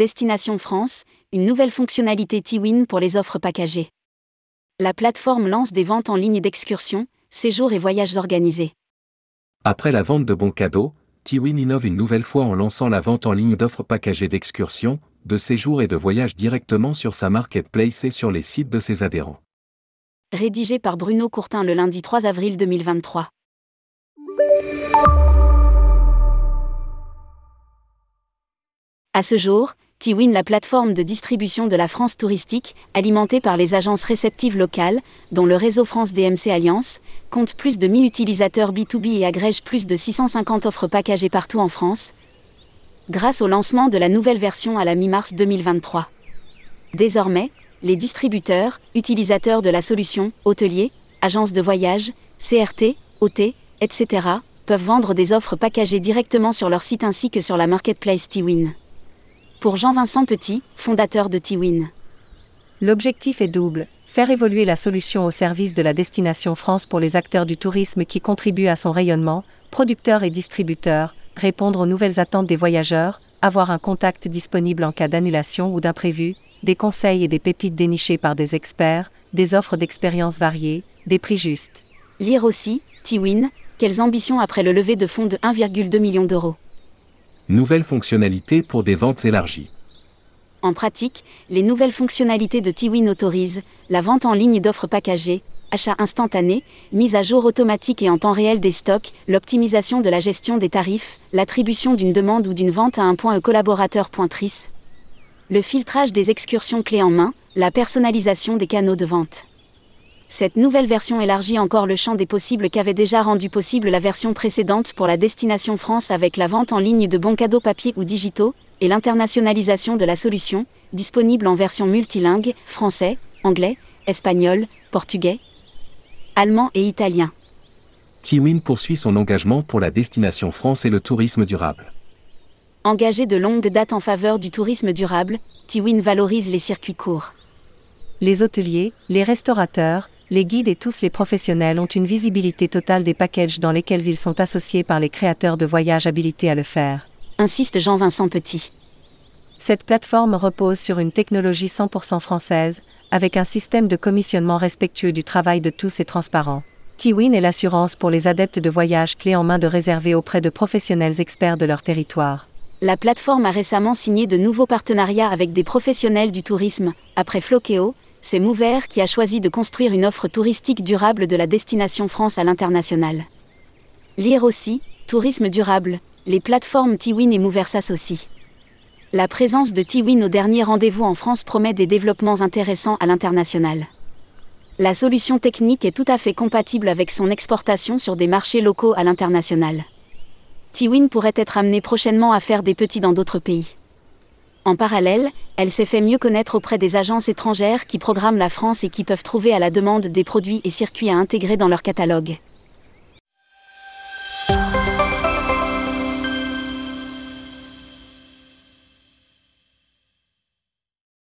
Destination France, une nouvelle fonctionnalité T-Win pour les offres packagées. La plateforme lance des ventes en ligne d'excursions, séjours et voyages organisés. Après la vente de bons cadeaux, T-Win innove une nouvelle fois en lançant la vente en ligne d'offres packagées d'excursions, de séjours et de voyages directement sur sa marketplace et sur les sites de ses adhérents. Rédigé par Bruno Courtin le lundi 3 avril 2023. À ce jour, Tiwin, la plateforme de distribution de la France touristique, alimentée par les agences réceptives locales, dont le réseau France DMC Alliance, compte plus de 1000 utilisateurs B2B et agrège plus de 650 offres packagées partout en France, grâce au lancement de la nouvelle version à la mi-mars 2023. Désormais, les distributeurs, utilisateurs de la solution, hôteliers, agences de voyage, CRT, OT, etc., peuvent vendre des offres packagées directement sur leur site ainsi que sur la marketplace Tiwin pour Jean-Vincent Petit, fondateur de Tiwin. L'objectif est double, faire évoluer la solution au service de la destination France pour les acteurs du tourisme qui contribuent à son rayonnement, producteurs et distributeurs, répondre aux nouvelles attentes des voyageurs, avoir un contact disponible en cas d'annulation ou d'imprévu, des conseils et des pépites dénichées par des experts, des offres d'expériences variées, des prix justes. Lire aussi, Tiwin, quelles ambitions après le lever de fonds de 1,2 million d'euros Nouvelles fonctionnalités pour des ventes élargies. En pratique, les nouvelles fonctionnalités de Tiwin autorisent la vente en ligne d'offres packagées, achat instantané, mise à jour automatique et en temps réel des stocks, l'optimisation de la gestion des tarifs, l'attribution d'une demande ou d'une vente à un point collaborateur pointrice, le filtrage des excursions clés en main, la personnalisation des canaux de vente. Cette nouvelle version élargit encore le champ des possibles qu'avait déjà rendu possible la version précédente pour la destination France avec la vente en ligne de bons cadeaux papier ou digitaux, et l'internationalisation de la solution, disponible en version multilingue, français, anglais, espagnol, portugais, allemand et italien. Tiwin poursuit son engagement pour la destination France et le tourisme durable. Engagé de longue date en faveur du tourisme durable, Tiwin valorise les circuits courts. Les hôteliers, les restaurateurs, les guides et tous les professionnels ont une visibilité totale des packages dans lesquels ils sont associés par les créateurs de voyages habilités à le faire. Insiste Jean-Vincent Petit. Cette plateforme repose sur une technologie 100% française, avec un système de commissionnement respectueux du travail de tous et transparent. Tiwin est l'assurance pour les adeptes de voyage clé en main de réserver auprès de professionnels experts de leur territoire. La plateforme a récemment signé de nouveaux partenariats avec des professionnels du tourisme, après Flokeo, c'est Mover qui a choisi de construire une offre touristique durable de la destination France à l'international. Lire aussi, Tourisme durable, les plateformes Tiwin et Mover s'associent. La présence de Tiwin au dernier rendez-vous en France promet des développements intéressants à l'international. La solution technique est tout à fait compatible avec son exportation sur des marchés locaux à l'international. Tiwin pourrait être amené prochainement à faire des petits dans d'autres pays. En parallèle, elle s'est fait mieux connaître auprès des agences étrangères qui programment la France et qui peuvent trouver à la demande des produits et circuits à intégrer dans leur catalogue.